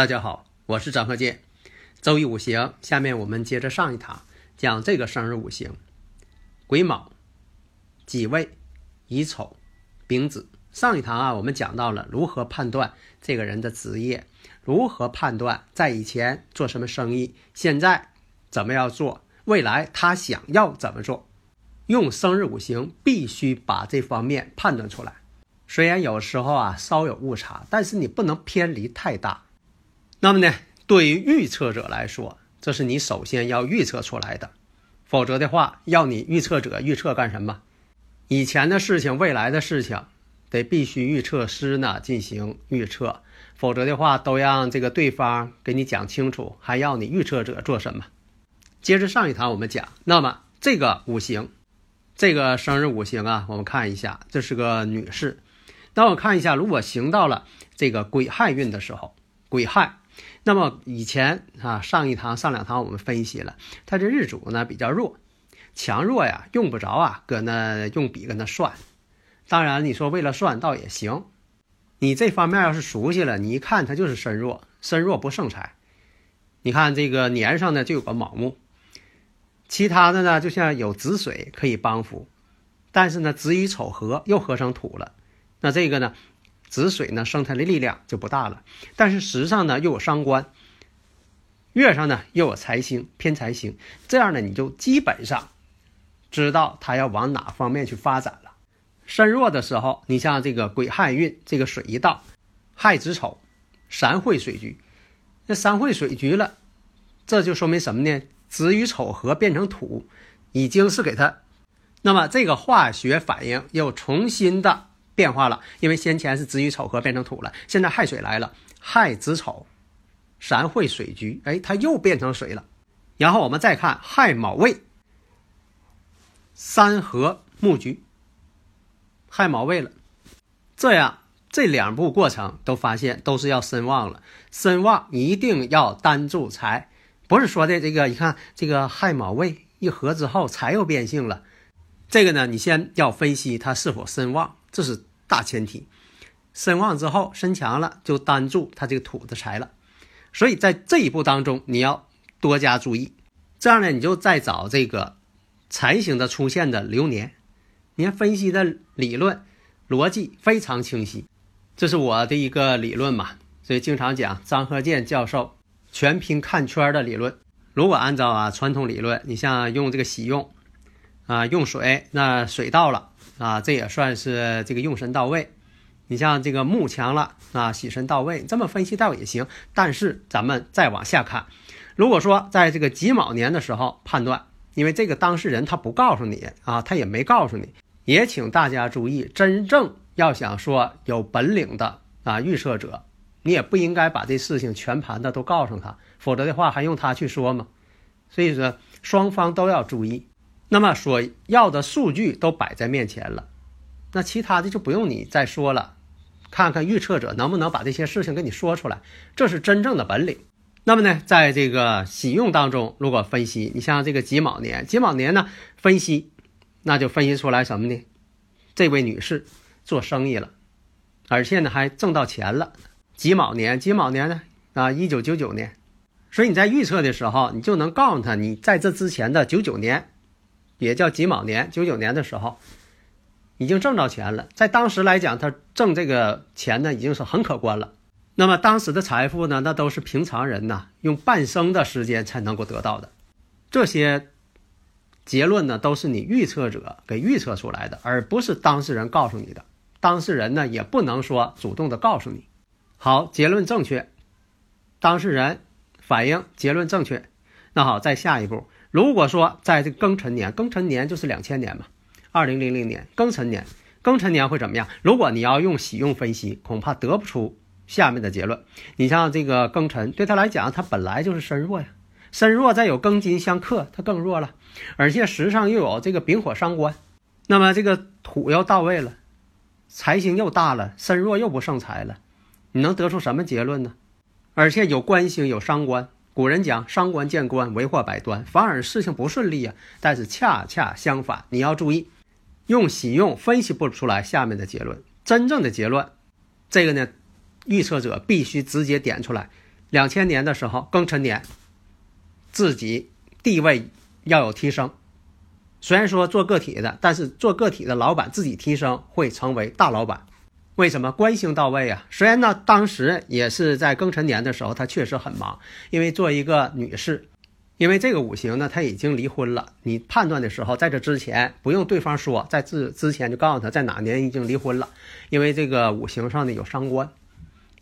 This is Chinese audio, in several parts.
大家好，我是张鹤剑。周易五行，下面我们接着上一堂讲这个生日五行：癸卯、己未、乙丑、丙子。上一堂啊，我们讲到了如何判断这个人的职业，如何判断在以前做什么生意，现在怎么样做，未来他想要怎么做。用生日五行必须把这方面判断出来。虽然有时候啊稍有误差，但是你不能偏离太大。那么呢，对于预测者来说，这是你首先要预测出来的，否则的话，要你预测者预测干什么？以前的事情、未来的事情，得必须预测师呢进行预测，否则的话，都让这个对方给你讲清楚，还要你预测者做什么？接着上一堂我们讲，那么这个五行，这个生日五行啊，我们看一下，这是个女士。那我看一下，如果行到了这个癸亥运的时候，癸亥。那么以前啊，上一堂、上两堂我们分析了，他这日主呢比较弱，强弱呀用不着啊，搁那用笔跟那算。当然你说为了算倒也行，你这方面要是熟悉了，你一看他就是身弱，身弱不胜财。你看这个年上呢就有个卯木，其他的呢就像有子水可以帮扶，但是呢子与丑合又合成土了，那这个呢？子水呢，生它的力量就不大了，但是时上呢又有伤官，月上呢又有财星偏财星，这样呢你就基本上知道他要往哪方面去发展了。身弱的时候，你像这个癸亥运，这个水一到，亥子丑，三会水局，那三会水局了，这就说明什么呢？子与丑合变成土，已经是给他，那么这个化学反应又重新的。变化了，因为先前是子与丑合变成土了，现在亥水来了，亥子丑，三会水局，哎，它又变成水了。然后我们再看亥卯未，三合木局，亥卯未了。这样这两步过程都发现都是要身旺了，身旺一定要单助财，不是说的这个，你看这个亥卯未一合之后财又变性了，这个呢，你先要分析它是否身旺，这是。大前提，身旺之后身强了，就单助他这个土的财了。所以在这一步当中，你要多加注意。这样呢，你就再找这个财星的出现的流年，你看分析的理论逻辑非常清晰。这是我的一个理论嘛，所以经常讲张鹤健教授全凭看圈的理论。如果按照啊传统理论，你像用这个喜用啊用水，那水到了。啊，这也算是这个用神到位。你像这个木强了啊，喜神到位，这么分析倒也行。但是咱们再往下看，如果说在这个己卯年的时候判断，因为这个当事人他不告诉你啊，他也没告诉你，也请大家注意，真正要想说有本领的啊预测者，你也不应该把这事情全盘的都告诉他，否则的话还用他去说吗？所以说双方都要注意。那么所要的数据都摆在面前了，那其他的就不用你再说了，看看预测者能不能把这些事情给你说出来，这是真正的本领。那么呢，在这个喜用当中，如果分析，你像这个己卯年，己卯年呢分析，那就分析出来什么呢？这位女士做生意了，而且呢还挣到钱了。己卯年，己卯年呢啊，一九九九年，所以你在预测的时候，你就能告诉他，你在这之前的九九年。也叫己卯年，九九年的时候，已经挣着钱了。在当时来讲，他挣这个钱呢，已经是很可观了。那么当时的财富呢，那都是平常人呐用半生的时间才能够得到的。这些结论呢，都是你预测者给预测出来的，而不是当事人告诉你的。当事人呢，也不能说主动的告诉你。好，结论正确，当事人反映结论正确。那好，再下一步。如果说在这个庚辰年，庚辰年就是两千年嘛，二零零零年庚辰年，庚辰年会怎么样？如果你要用喜用分析，恐怕得不出下面的结论。你像这个庚辰，对他来讲，他本来就是身弱呀，身弱再有庚金相克，他更弱了，而且时上又有这个丙火伤官，那么这个土要到位了，财星又大了，身弱又不胜财了，你能得出什么结论呢？而且有官星有伤官。古人讲“伤官见官，为祸百端”，反而事情不顺利呀。但是恰恰相反，你要注意，用喜用分析不出来下面的结论。真正的结论，这个呢，预测者必须直接点出来。两千年的时候，庚辰年，自己地位要有提升。虽然说做个体的，但是做个体的老板自己提升，会成为大老板。为什么官星到位啊？虽然呢，当时也是在庚辰年的时候，她确实很忙，因为做一个女士，因为这个五行呢，她已经离婚了。你判断的时候，在这之前不用对方说，在之之前就告诉他在哪年已经离婚了，因为这个五行上呢有伤官，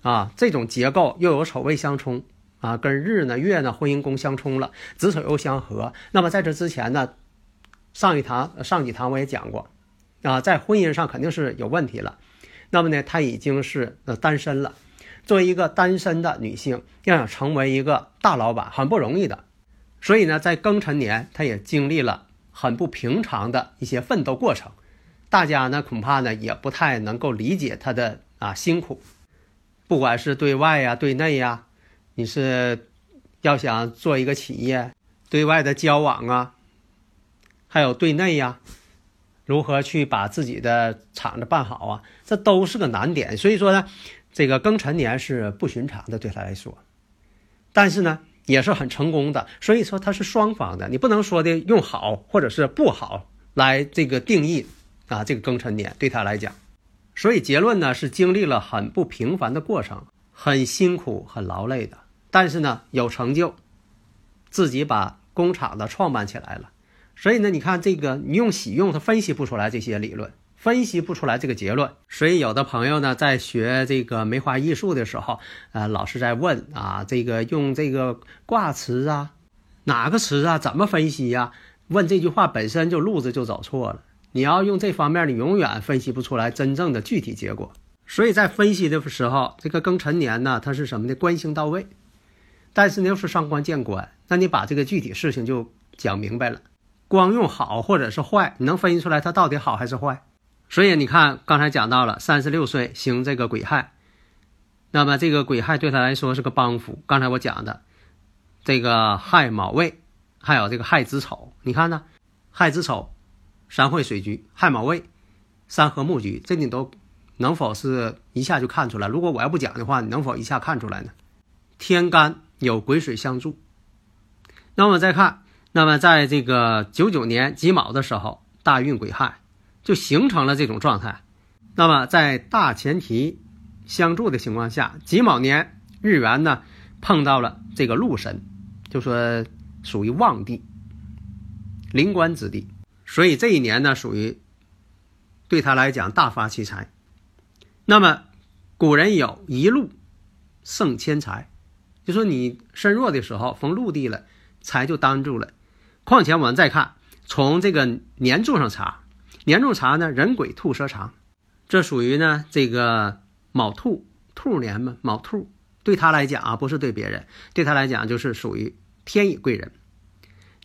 啊，这种结构又有丑未相冲啊，跟日呢、月呢、婚姻宫相冲了，子丑又相合。那么在这之前呢，上一堂、上几堂我也讲过，啊，在婚姻上肯定是有问题了。那么呢，她已经是呃单身了。作为一个单身的女性，要想成为一个大老板，很不容易的。所以呢，在庚辰年，她也经历了很不平常的一些奋斗过程。大家呢，恐怕呢也不太能够理解她的啊辛苦。不管是对外呀、对内呀，你是要想做一个企业，对外的交往啊，还有对内呀。如何去把自己的厂子办好啊？这都是个难点。所以说呢，这个庚辰年是不寻常的，对他来说，但是呢也是很成功的。所以说它是双方的，你不能说的用好或者是不好来这个定义啊。这个庚辰年对他来讲，所以结论呢是经历了很不平凡的过程，很辛苦、很劳累的，但是呢有成就，自己把工厂的创办起来了。所以呢，你看这个，你用喜用，他分析不出来这些理论，分析不出来这个结论。所以有的朋友呢，在学这个梅花易数的时候，呃，老是在问啊，这个用这个卦辞啊，哪个词啊，怎么分析呀？问这句话本身就路子就走错了。你要用这方面，你永远分析不出来真正的具体结果。所以在分析的时候，这个庚辰年呢，它是什么呢？官星到位，但是呢又是伤官见官，那你把这个具体事情就讲明白了。光用好或者是坏，你能分析出来它到底好还是坏？所以你看，刚才讲到了三十六岁行这个癸亥，那么这个癸亥对他来说是个帮扶。刚才我讲的这个亥卯未，还有这个亥子丑，你看呢？亥子丑，三会水局；亥卯未，三合木局。这你都能否是一下就看出来？如果我要不讲的话，你能否一下看出来呢？天干有癸水相助，那我们再看。那么，在这个九九年己卯的时候，大运癸亥就形成了这种状态。那么，在大前提相助的情况下，己卯年日元呢碰到了这个禄神，就说属于旺地、临官之地，所以这一年呢属于对他来讲大发其财。那么，古人有一禄胜千财，就说你身弱的时候逢禄地了，财就当住了。况且我们再看，从这个年柱上查，年柱查呢，人鬼兔蛇长，这属于呢这个卯兔兔年嘛，卯兔对他来讲啊，不是对别人，对他来讲就是属于天乙贵人。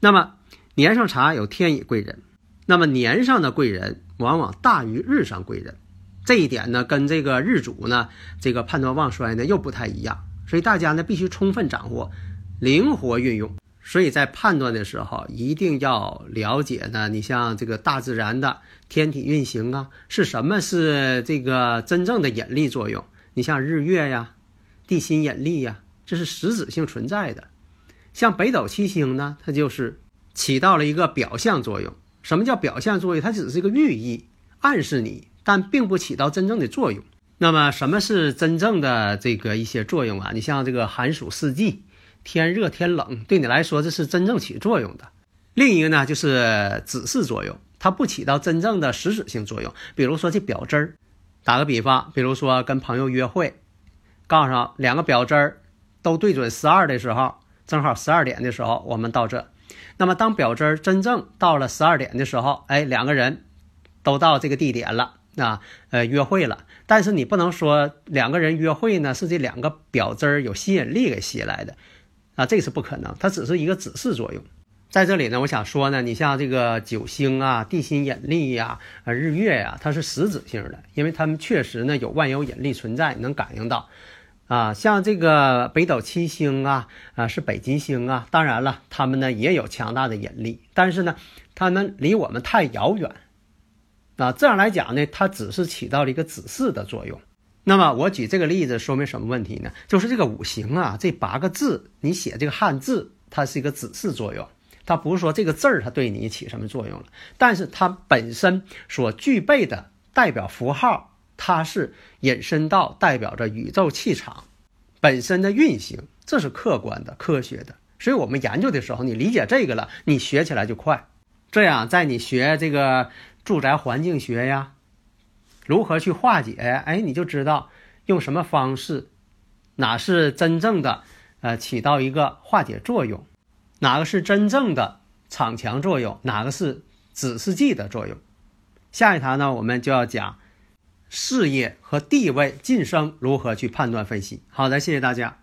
那么年上查有天乙贵人，那么年上的贵人往往大于日上贵人，这一点呢跟这个日主呢这个判断旺衰呢又不太一样，所以大家呢必须充分掌握，灵活运用。所以在判断的时候，一定要了解呢。你像这个大自然的天体运行啊，是什么是这个真正的引力作用？你像日月呀、地心引力呀，这是实质性存在的。像北斗七星呢，它就是起到了一个表象作用。什么叫表象作用？它只是一个寓意，暗示你，但并不起到真正的作用。那么什么是真正的这个一些作用啊？你像这个寒暑四季。天热天冷，对你来说这是真正起作用的。另一个呢，就是指示作用，它不起到真正的实质性作用。比如说这表针儿，打个比方，比如说跟朋友约会，告诉两个表针儿都对准十二的时候，正好十二点的时候我们到这，那么当表针儿真正到了十二点的时候，哎，两个人都到这个地点了啊，呃，约会了。但是你不能说两个人约会呢是这两个表针儿有吸引力给吸来的啊，这是不可能，它只是一个指示作用。在这里呢，我想说呢，你像这个九星啊、地心引力呀、呃日月呀，它是实质性的，因为它们确实呢有万有引力存在，能感应到。啊，像这个北斗七星啊，啊是北极星啊，当然了，它们呢也有强大的引力，但是呢，它们离我们太遥远。啊，这样来讲呢，它只是起到了一个指示的作用。那么我举这个例子说明什么问题呢？就是这个五行啊，这八个字，你写这个汉字，它是一个指示作用。它不是说这个字儿它对你起什么作用了，但是它本身所具备的代表符号，它是引申到代表着宇宙气场本身的运行，这是客观的、科学的。所以我们研究的时候，你理解这个了，你学起来就快。这样，在你学这个住宅环境学呀，如何去化解，哎，你就知道用什么方式，哪是真正的呃起到一个化解作用。哪个是真正的场强作用？哪个是指示剂的作用？下一堂呢，我们就要讲事业和地位晋升如何去判断分析。好的，谢谢大家。